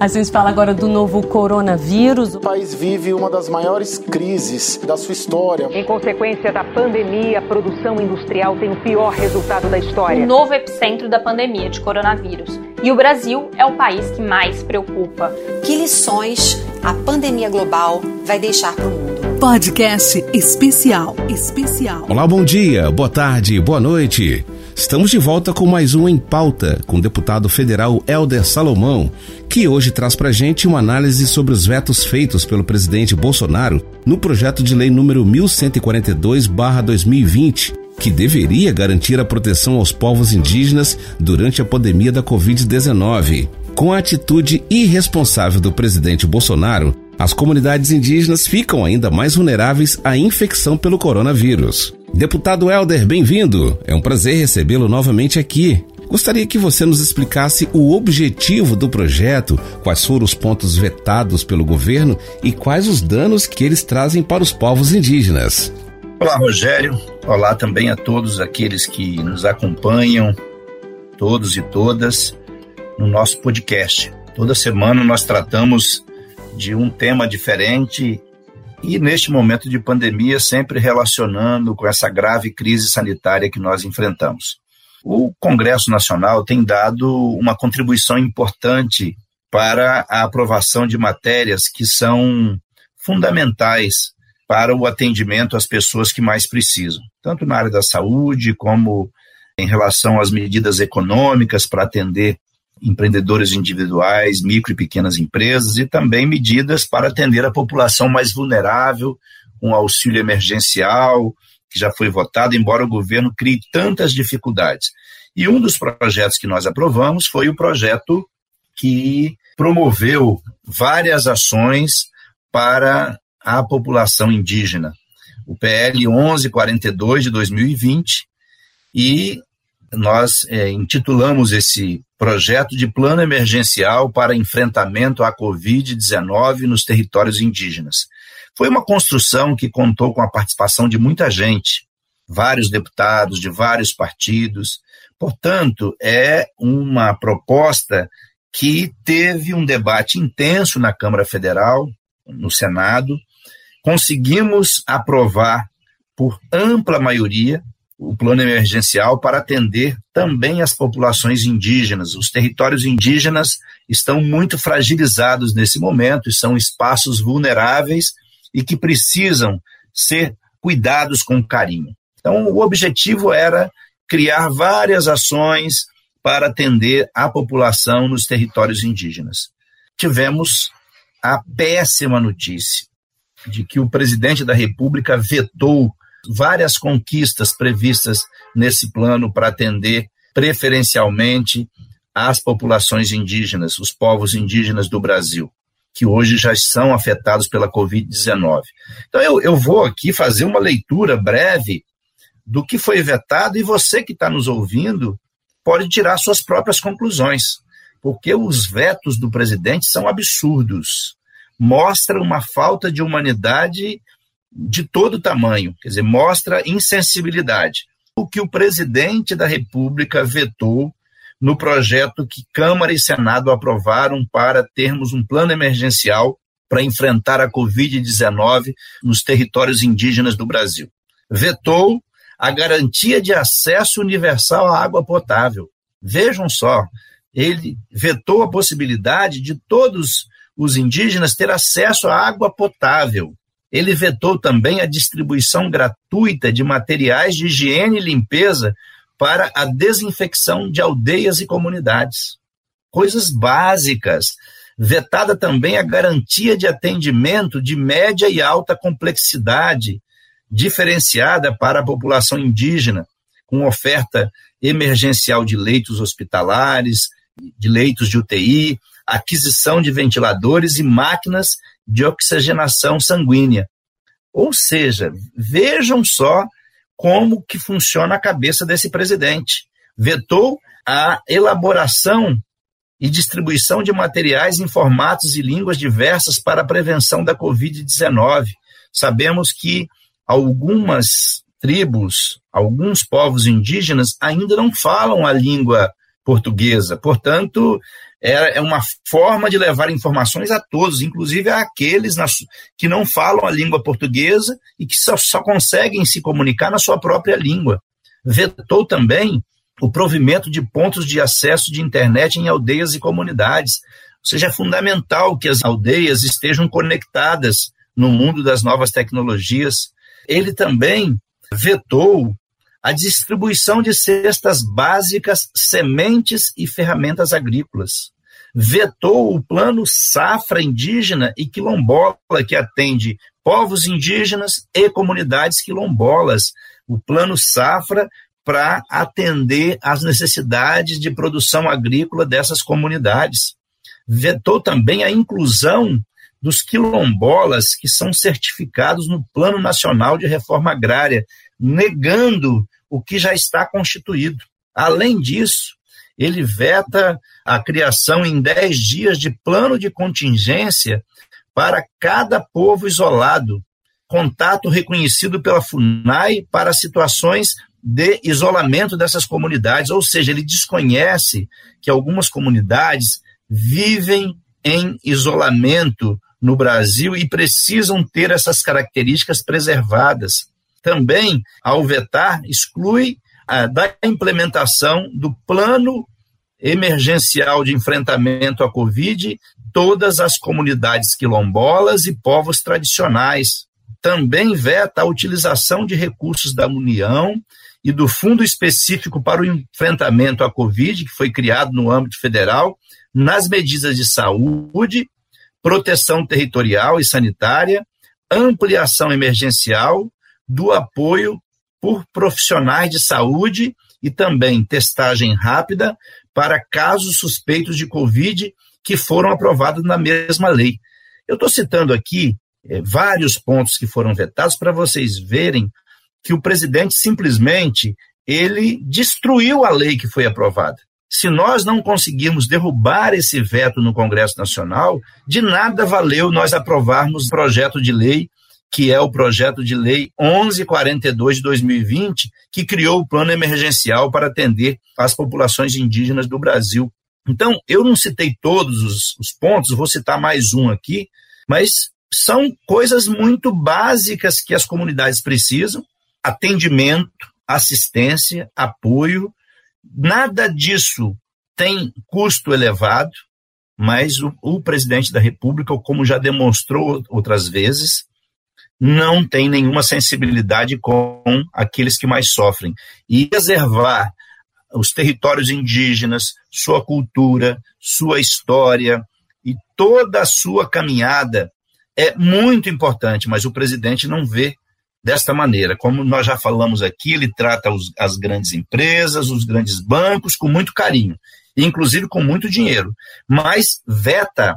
A gente fala agora do novo coronavírus. O país vive uma das maiores crises da sua história. Em consequência da pandemia, a produção industrial tem o pior resultado da história. O novo epicentro da pandemia de coronavírus. E o Brasil é o país que mais preocupa. Que lições a pandemia global vai deixar para o mundo? Podcast especial. Especial. Olá, bom dia, boa tarde, boa noite. Estamos de volta com mais um Em Pauta, com o deputado federal Helder Salomão, que hoje traz pra gente uma análise sobre os vetos feitos pelo presidente Bolsonaro no projeto de lei número 1142-2020, que deveria garantir a proteção aos povos indígenas durante a pandemia da Covid-19. Com a atitude irresponsável do presidente Bolsonaro, as comunidades indígenas ficam ainda mais vulneráveis à infecção pelo coronavírus. Deputado Helder, bem-vindo. É um prazer recebê-lo novamente aqui. Gostaria que você nos explicasse o objetivo do projeto, quais foram os pontos vetados pelo governo e quais os danos que eles trazem para os povos indígenas. Olá, Rogério. Olá também a todos aqueles que nos acompanham, todos e todas, no nosso podcast. Toda semana nós tratamos de um tema diferente e neste momento de pandemia, sempre relacionando com essa grave crise sanitária que nós enfrentamos. O Congresso Nacional tem dado uma contribuição importante para a aprovação de matérias que são fundamentais para o atendimento às pessoas que mais precisam, tanto na área da saúde como em relação às medidas econômicas para atender empreendedores individuais, micro e pequenas empresas e também medidas para atender a população mais vulnerável, um auxílio emergencial que já foi votado, embora o governo crie tantas dificuldades. E um dos projetos que nós aprovamos foi o projeto que promoveu várias ações para a população indígena, o PL 1142 de 2020, e nós é, intitulamos esse projeto de plano emergencial para enfrentamento à Covid-19 nos territórios indígenas. Foi uma construção que contou com a participação de muita gente, vários deputados de vários partidos. Portanto, é uma proposta que teve um debate intenso na Câmara Federal, no Senado. Conseguimos aprovar por ampla maioria o plano emergencial para atender também as populações indígenas. Os territórios indígenas estão muito fragilizados nesse momento e são espaços vulneráveis e que precisam ser cuidados com carinho. Então, o objetivo era criar várias ações para atender a população nos territórios indígenas. Tivemos a péssima notícia de que o presidente da República vetou várias conquistas previstas nesse plano para atender preferencialmente as populações indígenas, os povos indígenas do Brasil, que hoje já são afetados pela Covid-19. Então, eu, eu vou aqui fazer uma leitura breve do que foi vetado e você que está nos ouvindo pode tirar suas próprias conclusões, porque os vetos do presidente são absurdos. Mostra uma falta de humanidade de todo tamanho, quer dizer, mostra insensibilidade. O que o presidente da República vetou no projeto que Câmara e Senado aprovaram para termos um plano emergencial para enfrentar a Covid-19 nos territórios indígenas do Brasil. Vetou a garantia de acesso universal à água potável. Vejam só, ele vetou a possibilidade de todos os indígenas ter acesso à água potável. Ele vetou também a distribuição gratuita de materiais de higiene e limpeza para a desinfecção de aldeias e comunidades. Coisas básicas. Vetada também a garantia de atendimento de média e alta complexidade, diferenciada para a população indígena, com oferta emergencial de leitos hospitalares, de leitos de UTI, aquisição de ventiladores e máquinas de oxigenação sanguínea. Ou seja, vejam só como que funciona a cabeça desse presidente. Vetou a elaboração e distribuição de materiais em formatos e línguas diversas para a prevenção da Covid-19. Sabemos que algumas tribos, alguns povos indígenas ainda não falam a língua portuguesa, portanto, é, uma forma de levar informações a todos, inclusive àqueles que não falam a língua portuguesa e que só, só conseguem se comunicar na sua própria língua. Vetou também o provimento de pontos de acesso de internet em aldeias e comunidades. Ou seja, é fundamental que as aldeias estejam conectadas no mundo das novas tecnologias. Ele também vetou a distribuição de cestas básicas, sementes e ferramentas agrícolas. Vetou o plano Safra Indígena e Quilombola, que atende povos indígenas e comunidades quilombolas. O plano Safra para atender às necessidades de produção agrícola dessas comunidades. Vetou também a inclusão dos quilombolas que são certificados no Plano Nacional de Reforma Agrária, negando o que já está constituído. Além disso, ele veta a criação em 10 dias de plano de contingência para cada povo isolado, contato reconhecido pela FUNAI para situações de isolamento dessas comunidades, ou seja, ele desconhece que algumas comunidades vivem em isolamento no Brasil e precisam ter essas características preservadas. Também, ao vetar, exclui a, da implementação do plano emergencial de enfrentamento à Covid todas as comunidades quilombolas e povos tradicionais. Também veta a utilização de recursos da União e do Fundo Específico para o Enfrentamento à Covid, que foi criado no âmbito federal, nas medidas de saúde, proteção territorial e sanitária, ampliação emergencial, do apoio por profissionais de saúde e também testagem rápida para casos suspeitos de Covid que foram aprovados na mesma lei. Eu estou citando aqui é, vários pontos que foram vetados para vocês verem que o presidente simplesmente ele destruiu a lei que foi aprovada. Se nós não conseguirmos derrubar esse veto no Congresso Nacional, de nada valeu nós aprovarmos projeto de lei que é o projeto de lei 1142 de 2020, que criou o plano emergencial para atender as populações indígenas do Brasil. Então, eu não citei todos os, os pontos, vou citar mais um aqui, mas são coisas muito básicas que as comunidades precisam atendimento, assistência, apoio. Nada disso tem custo elevado, mas o, o, presidente da República, como já demonstrou outras vezes, não tem nenhuma sensibilidade com aqueles que mais sofrem. E preservar os territórios indígenas, sua cultura, sua história e toda a sua caminhada é muito importante, mas o presidente não vê desta maneira. Como nós já falamos aqui, ele trata os, as grandes empresas, os grandes bancos com muito carinho, inclusive com muito dinheiro, mas veta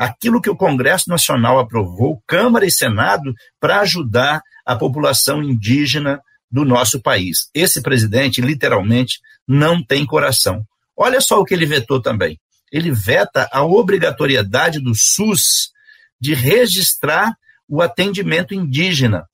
aquilo que o Congresso Nacional aprovou, Câmara e Senado, para ajudar a população indígena do nosso país. Esse presidente, literalmente, não tem coração. Olha só o que ele vetou também. Ele veta a obrigatoriedade do SUS de registrar o atendimento indígena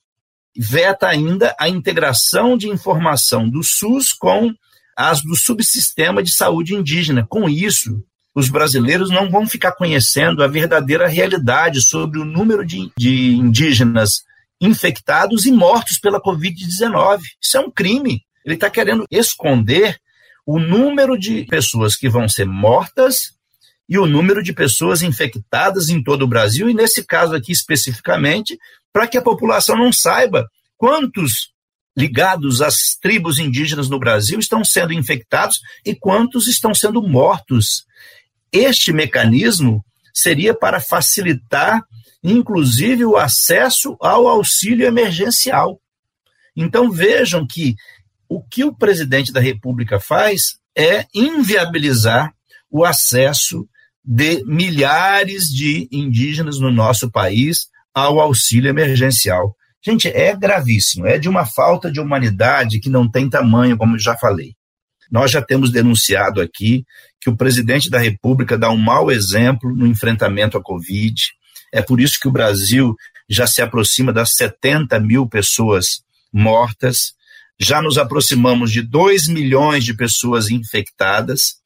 veta ainda a integração de informação do SUS com as do subsistema de saúde indígena. Com isso, os brasileiros não vão ficar conhecendo a verdadeira realidade sobre o número de, de indígenas infectados e mortos pela Covid-19. Isso é um crime. Ele está querendo esconder o número de pessoas que vão ser mortas e o número de pessoas infectadas em todo o Brasil, e nesse caso aqui especificamente, para que a população não saiba quantos ligados às tribos indígenas no Brasil estão sendo infectados e quantos estão sendo mortos. Este mecanismo seria para facilitar, inclusive, o acesso ao auxílio emergencial. Então vejam que o que o presidente da República faz é inviabilizar o acesso de milhares de indígenas no nosso país ao auxílio emergencial. Gente, é gravíssimo, é de uma falta de humanidade que não tem tamanho, como já falei. Nós já temos denunciado aqui que o presidente da República dá um mau exemplo no enfrentamento à Covid. É por isso que o Brasil já se aproxima das 70 mil pessoas mortas, já nos aproximamos de 2 milhões de pessoas infectadas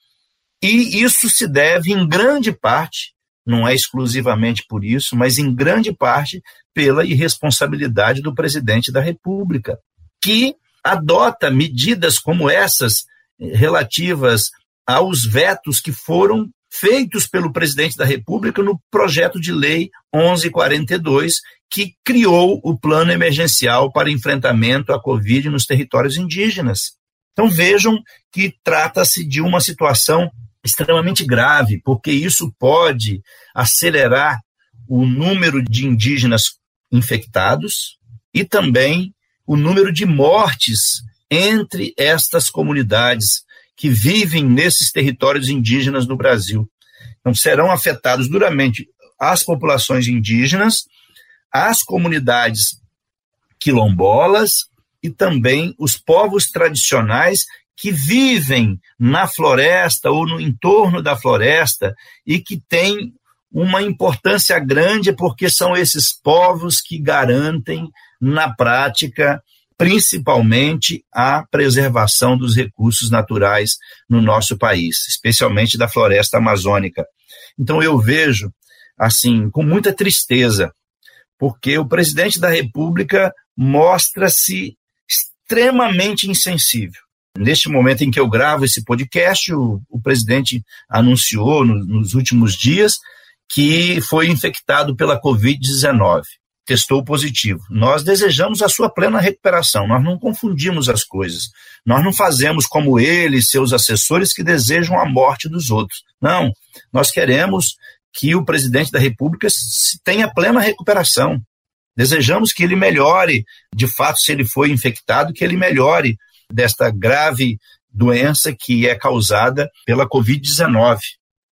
E isso se deve, em grande parte, não é exclusivamente por isso, mas em grande parte pela irresponsabilidade do presidente da República, que adota medidas como essas relativas aos vetos que foram feitos pelo presidente da República no projeto de lei 1142, que criou o plano emergencial para enfrentamento à Covid nos territórios indígenas. Então vejam que trata-se de uma situação extremamente grave, porque isso pode acelerar o número de indígenas infectados e também o número de mortes entre estas comunidades que vivem nesses territórios indígenas no Brasil. Então, serão afetados duramente as populações indígenas, as comunidades quilombolas e também os povos tradicionais que vivem na floresta ou no entorno da floresta e que têm uma importância grande porque são esses povos que garantem na prática principalmente a preservação dos recursos naturais no nosso país, especialmente da floresta amazônica. Então eu vejo assim com muita tristeza, porque o presidente da República mostra-se extremamente insensível. Neste momento em que eu gravo esse podcast, o, o presidente anunciou no, nos últimos dias que foi infectado pela Covid-19 testou positivo. Nós desejamos a sua plena recuperação, nós não confundimos as coisas. Nós não fazemos como ele e seus assessores que desejam a morte dos outros. Não, nós queremos que o presidente da República tenha plena recuperação. Desejamos que ele melhore, de fato, se ele foi infectado, que ele melhore desta grave doença que é causada pela Covid-19.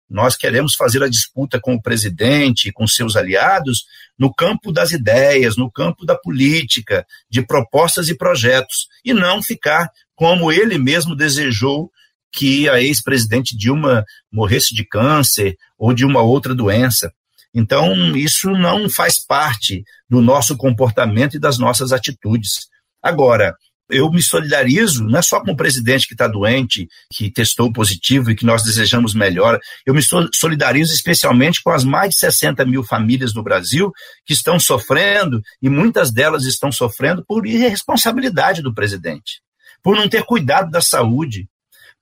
Nós queremos fazer a disputa com o presidente, com seus aliados, no campo das ideias, no campo da política, de propostas e projetos, e não ficar como ele mesmo desejou que a ex-presidente Dilma morresse de câncer ou de uma outra doença. Então, isso não faz parte do nosso comportamento e das nossas atitudes. Agora, eu me solidarizo, não é só com o presidente que está doente, que testou positivo e que nós desejamos melhor, eu me solidarizo especialmente com as mais de 60 mil famílias no Brasil que estão sofrendo, e muitas delas estão sofrendo por irresponsabilidade do presidente, por não ter cuidado da saúde,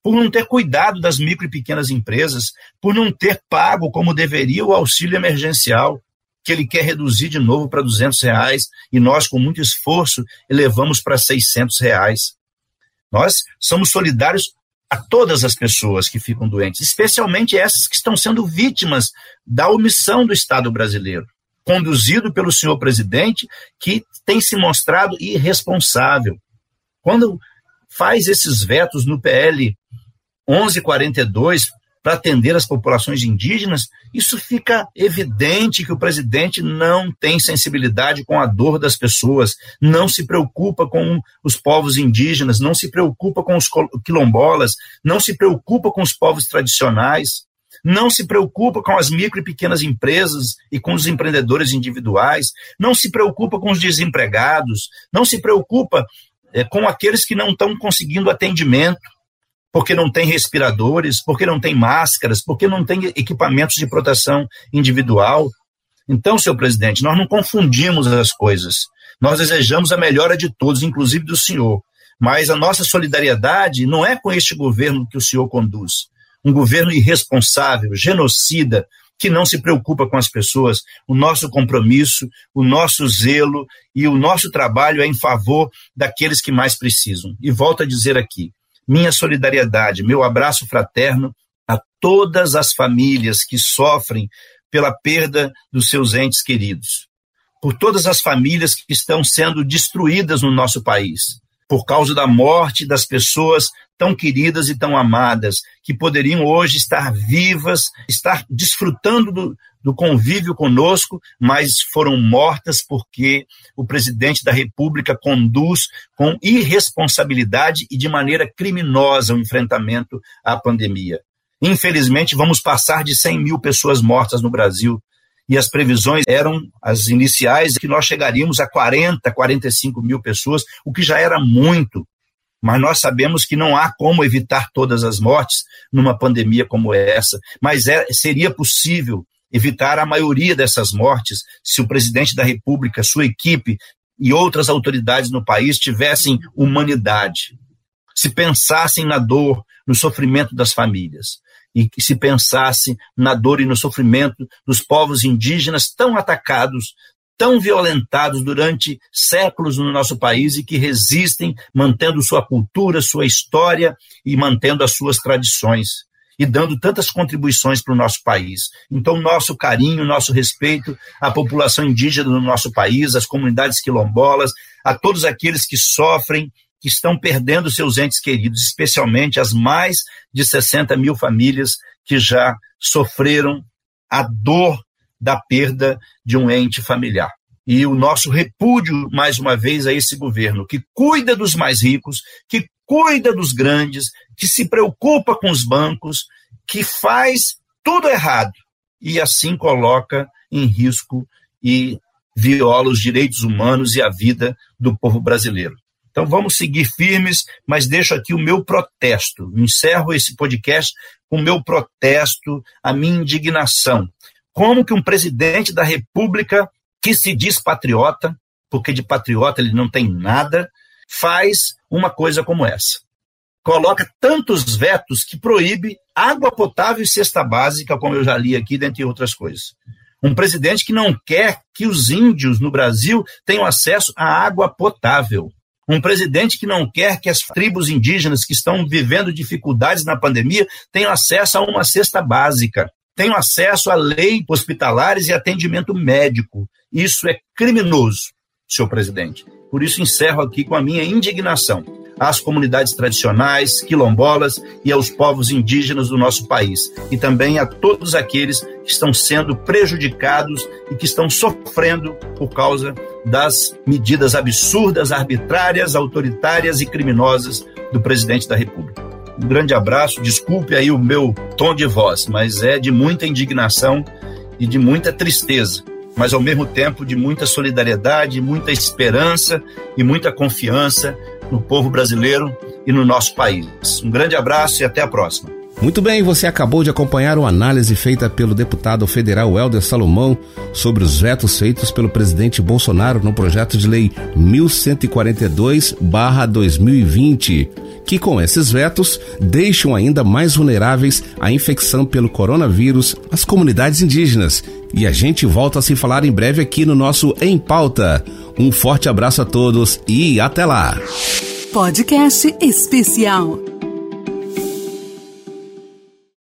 por não ter cuidado das micro e pequenas empresas, por não ter pago como deveria o auxílio emergencial que ele quer reduzir de novo para 200 reais e nós, com muito esforço, elevamos para 600 reais. Nós somos solidários a todas as pessoas que ficam doentes, especialmente essas que estão sendo vítimas da omissão do Estado brasileiro, conduzido pelo senhor presidente, que tem se mostrado irresponsável. Quando faz esses vetos no PL 1142, para atender as populações indígenas, isso fica evidente que o presidente não tem sensibilidade com a dor das pessoas, não se preocupa com os povos indígenas, não se preocupa com os quilombolas, não se preocupa com os povos tradicionais, não se preocupa com as micro e pequenas empresas e com os empreendedores individuais, não se preocupa com os desempregados, não se preocupa é, com aqueles que não estão conseguindo atendimento porque não tem respiradores, porque não tem máscaras, porque não tem equipamentos de proteção individual. Então, senhor presidente, nós não confundimos as coisas. Nós desejamos a melhora de todos, inclusive do senhor. Mas a nossa solidariedade não é com este governo que o senhor conduz. Um governo irresponsável, genocida, que não se preocupa com as pessoas. O nosso compromisso, o nosso zelo e o nosso trabalho é em favor daqueles que mais precisam. E volto a dizer aqui: minha solidariedade, meu abraço fraterno a todas as famílias que sofrem pela perda dos seus entes queridos, por todas as famílias que estão sendo destruídas no nosso país, por causa da morte das pessoas tão queridas e tão amadas, que poderiam hoje estar vivas, estar desfrutando do, do convívio conosco, mas foram mortas porque o presidente da República conduz com irresponsabilidade e de maneira criminosa o enfrentamento à pandemia. Infelizmente, vamos passar de 100 mil pessoas mortas no Brasil. E as previsões eram as iniciais que nós chegaríamos a 40, 45 mil pessoas, o que já era muito Mas nós sabemos que não há como evitar todas as mortes numa pandemia como essa, mas é, seria possível evitar a maioria dessas mortes se o presidente da República, sua equipe e outras autoridades no país tivessem humanidade, se pensassem na dor, no sofrimento das famílias e que se pensasse na dor e no sofrimento dos povos indígenas tão atacados, tão violentados durante séculos no nosso país e que resistem, mantendo sua cultura, sua história e mantendo as suas tradições e dando tantas contribuições para o nosso país. Então, nosso carinho, nosso respeito à população indígena do nosso país, às comunidades quilombolas, a todos aqueles que sofrem que estão perdendo seus entes queridos, especialmente as mais de 60 mil famílias que já sofreram a dor da perda de um ente familiar. E o nosso repúdio, mais uma vez, a esse governo que cuida dos mais ricos, que cuida dos grandes, que se preocupa com os bancos, que faz tudo errado e assim coloca em risco e viola os direitos humanos e a vida do povo brasileiro. Então vamos seguir firmes, mas deixo aqui o meu protesto. Encerro esse podcast com o meu protesto, a minha indignação. Como que um presidente da República que se diz patriota, porque de patriota ele não tem nada, faz uma coisa como essa. Coloca tantos vetos que proíbe água potável e cesta básica, como eu já li aqui, dentre outras coisas. Um presidente que não quer que os índios no Brasil tenham acesso à água potável. Um presidente que não quer que as tribos indígenas que estão vivendo dificuldades na pandemia tenham acesso a uma cesta básica, tenham acesso a lei hospitalares e atendimento médico. Isso é criminoso, senhor presidente. Por isso encerro aqui com a minha indignação às comunidades tradicionais, quilombolas e aos povos indígenas do nosso país, e também a todos aqueles que estão sendo prejudicados e que estão sofrendo por causa das medidas absurdas, arbitrárias, autoritárias e criminosas do presidente da República. Um grande abraço, desculpe aí o meu tom de voz, mas é de muita indignação e de muita tristeza, mas ao mesmo tempo de muita solidariedade, muita esperança e muita confiança no povo brasileiro e no nosso país. Um grande abraço e até a próxima. Muito bem, você acabou de acompanhar uma análise feita pelo deputado federal Helder Salomão sobre os vetos feitos pelo presidente Bolsonaro no projeto de lei 1142/2020, que com esses vetos deixam ainda mais vulneráveis à infecção pelo coronavírus as comunidades indígenas. E a gente volta a se falar em breve aqui no nosso Em Pauta. Um forte abraço a todos e até lá. Podcast especial.